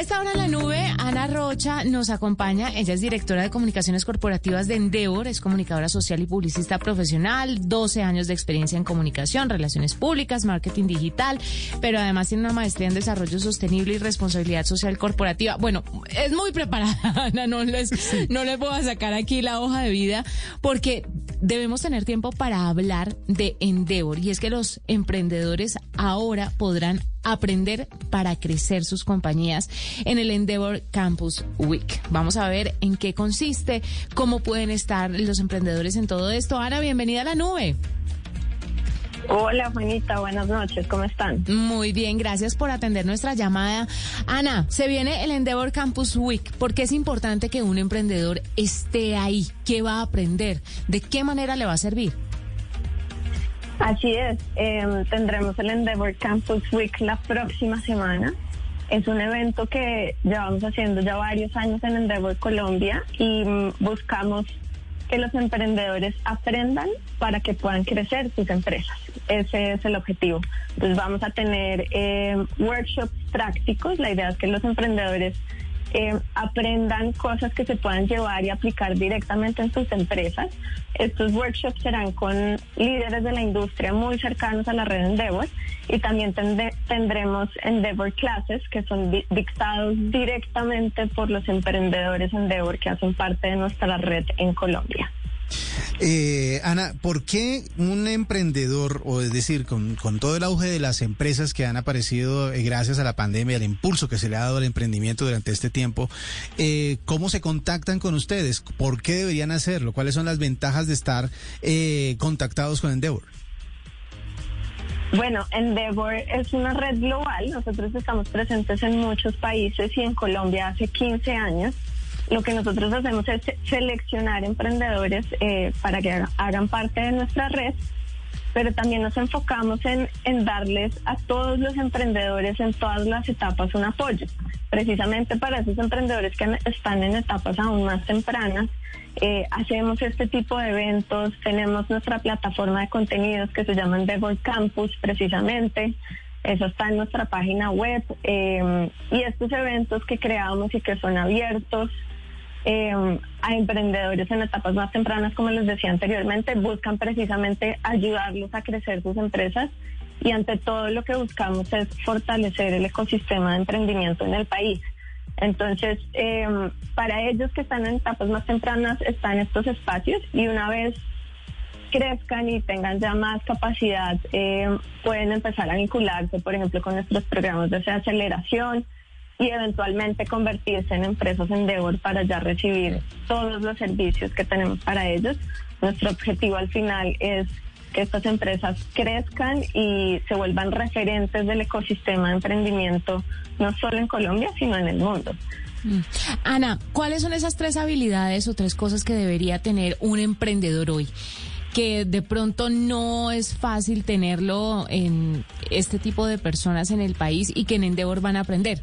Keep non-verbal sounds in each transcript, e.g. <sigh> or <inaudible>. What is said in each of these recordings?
Esta hora en la nube, Ana Rocha nos acompaña. Ella es directora de comunicaciones corporativas de Endeavor, es comunicadora social y publicista profesional, 12 años de experiencia en comunicación, relaciones públicas, marketing digital, pero además tiene una maestría en desarrollo sostenible y responsabilidad social corporativa. Bueno, es muy preparada, <laughs> Ana, no les, no les voy sacar aquí la hoja de vida porque debemos tener tiempo para hablar de Endeavor y es que los emprendedores ahora podrán aprender para crecer sus compañías en el Endeavor Campus Week. Vamos a ver en qué consiste, cómo pueden estar los emprendedores en todo esto. Ana, bienvenida a la nube. Hola Juanita, buenas noches, ¿cómo están? Muy bien, gracias por atender nuestra llamada. Ana, se viene el Endeavor Campus Week. ¿Por qué es importante que un emprendedor esté ahí? ¿Qué va a aprender? ¿De qué manera le va a servir? Así es, em, tendremos el Endeavor Campus Week la próxima semana. Es un evento que llevamos haciendo ya varios años en Endeavor Colombia y mm, buscamos que los emprendedores aprendan para que puedan crecer sus empresas. Ese es el objetivo. Entonces vamos a tener em, workshops prácticos. La idea es que los emprendedores eh, aprendan cosas que se puedan llevar y aplicar directamente en sus empresas. Estos workshops serán con líderes de la industria muy cercanos a la red Endeavor y también tendremos Endeavor Classes que son dictados directamente por los emprendedores Endeavor que hacen parte de nuestra red en Colombia. Eh, Ana, ¿por qué un emprendedor, o es decir, con, todo el auge de las empresas que han aparecido eh, gracias a la pandemia, el impulso que se le ha dado al emprendimiento durante este tiempo, eh, cómo se contactan con ustedes? ¿Por qué deberían hacerlo? ¿Cuáles son las ventajas de estar eh, contactados con Endeavor? Bueno, Endeavor es una red global. Nosotros estamos presentes en muchos países y en Colombia hace 15 años lo que nosotros hacemos es seleccionar emprendedores eh, para que hagan parte de nuestra red, pero también nos enfocamos en, en darles a todos los emprendedores en todas las etapas un apoyo. Precisamente para esos emprendedores que están en etapas aún más tempranas, eh, hacemos este tipo de eventos, tenemos nuestra plataforma de contenidos que se llama Endeavor Campus precisamente, eso está en nuestra página web eh, y estos eventos que creamos y que son abiertos eh, a emprendedores en etapas más tempranas, como les decía anteriormente, buscan precisamente ayudarlos a crecer sus empresas y ante todo lo que buscamos es fortalecer el ecosistema de emprendimiento en el país. Entonces, eh, para ellos que están en etapas más tempranas están estos espacios y una vez crezcan y tengan ya más capacidad, eh, pueden empezar a vincularse, por ejemplo, con nuestros programas de aceleración, y eventualmente convertirse en empresas Endeavor para ya recibir todos los servicios que tenemos para ellos. Nuestro objetivo al final es que estas empresas crezcan y se vuelvan referentes del ecosistema de emprendimiento, no solo en Colombia, sino en el mundo. Mm. Ana, ¿cuáles son esas tres habilidades o tres cosas que debería tener un emprendedor hoy? que de pronto no es fácil tenerlo en este tipo de personas en el país y que en Endeavor van a aprender.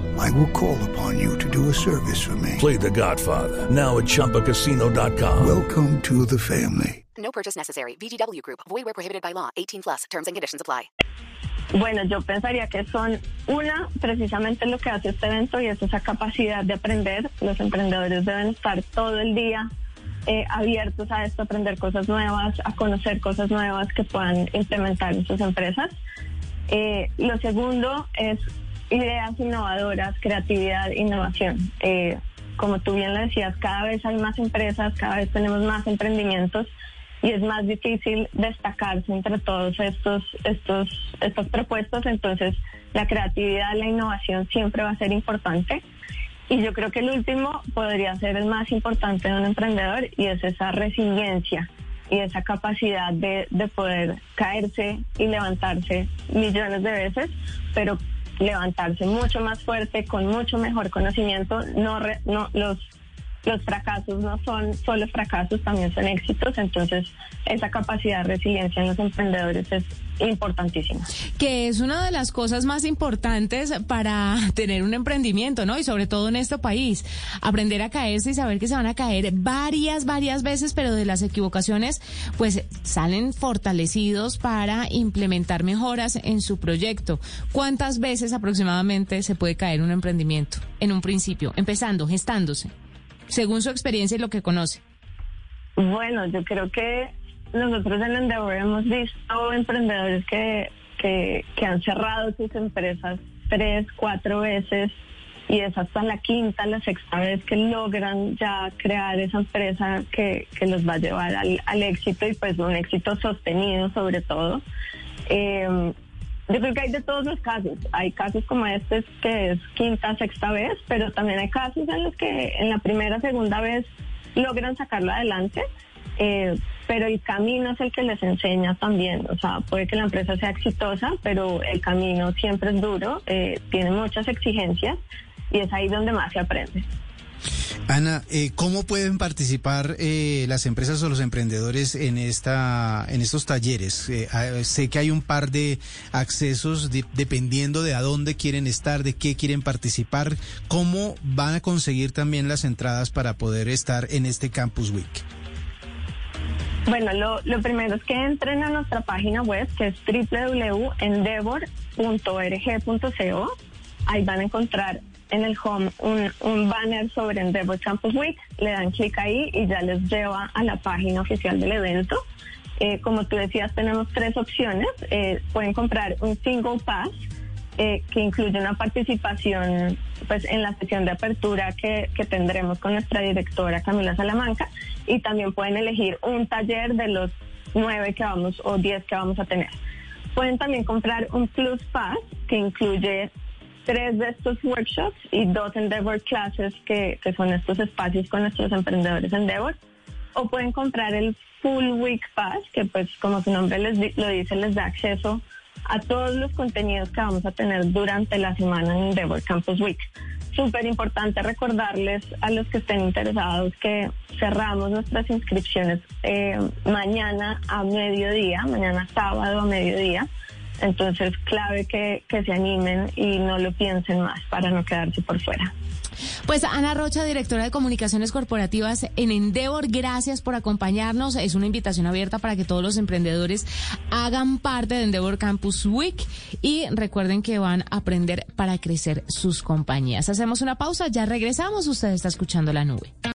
I will call upon you to do a service for me. Play the Godfather. Now at Chumpacasino.com. Welcome to the family. No purchase necessary. VGW Group. Void where prohibited by law. 18 plus. Terms and conditions apply. Bueno, yo pensaría que son una, precisamente lo que hace este evento y es esa capacidad de aprender. Los emprendedores deben estar todo el día eh, abiertos a esto, aprender cosas nuevas, a conocer cosas nuevas que puedan implementar en sus empresas. Eh, lo segundo es ideas innovadoras, creatividad, innovación. Eh, como tú bien lo decías, cada vez hay más empresas, cada vez tenemos más emprendimientos y es más difícil destacarse entre todos estos, estos, estas propuestas. Entonces, la creatividad, la innovación siempre va a ser importante. Y yo creo que el último podría ser el más importante de un emprendedor y es esa resiliencia y esa capacidad de, de poder caerse y levantarse millones de veces, pero levantarse mucho más fuerte, con mucho mejor conocimiento. No, no los los fracasos no son solo fracasos, también son éxitos, entonces esa capacidad de resiliencia en los emprendedores es importantísima. Que es una de las cosas más importantes para <laughs> tener un emprendimiento, ¿no? Y sobre todo en este país, aprender a caerse y saber que se van a caer varias, varias veces, pero de las equivocaciones, pues salen fortalecidos para implementar mejoras en su proyecto. ¿Cuántas veces aproximadamente se puede caer un emprendimiento en un principio, empezando, gestándose? Según su experiencia y lo que conoce? Bueno, yo creo que nosotros en Endeavor hemos visto emprendedores que, que, han cerrado sus empresas tres, cuatro veces y es hasta la quinta, la sexta vez que logran ya crear esa empresa que, que los va a llevar al, al, éxito y pues un éxito sostenido sobre todo. Eh, yo creo que hay de todos los casos. Hay casos como este que es quinta, sexta vez, pero también hay casos en los que en la primera, segunda vez logran sacarlo adelante. Eh, pero el camino es el que les enseña también. O sea, puede que la empresa sea exitosa, pero el camino siempre es duro, eh, tiene muchas exigencias y es ahí donde más se aprende. Ana, eh, ¿cómo pueden participar eh, las empresas o los emprendedores en esta, en estos talleres? Eh, sé que hay un par de accesos dependiendo de a dónde quieren estar, de qué quieren participar. ¿Cómo van a conseguir también las entradas para poder estar en este Campus Week? Bueno, lo, lo primero es que entren a nuestra página web que es www.endeavor.org.co. Ahí van a encontrar en el home un, banner sobre Endeavor Campus Week, le dan clic ahí y ya les lleva a la página oficial del evento. Eh, como tú decías, tenemos tres opciones. Eh, pueden comprar un single pass eh, que incluye una participación pues en la sesión de apertura que, que tendremos con nuestra directora Camila Salamanca y también pueden elegir un taller de los nueve que vamos o diez que vamos a tener. Pueden también comprar un Plus Pass que incluye tres de estos workshops y dos Endeavor Classes, que, son estos espacios con nuestros emprendedores Endeavor. O pueden comprar el Full Week Pass, que pues como su nombre les lo dice, les da acceso a todos los contenidos que vamos a tener durante la semana en Endeavor Campus Week. Súper importante recordarles a los que estén interesados que cerramos nuestras inscripciones eh, mañana a mediodía, mañana sábado a mediodía. Entonces, clave que, que se animen y no lo piensen más para no quedarse por fuera. Pues Ana Rocha, directora de comunicaciones corporativas en Endeavor, gracias por acompañarnos. Es una invitación abierta para que todos los emprendedores hagan parte de Endeavor Campus Week y recuerden que van a aprender para crecer sus compañías. Hacemos una pausa, ya regresamos. Usted está escuchando la nube.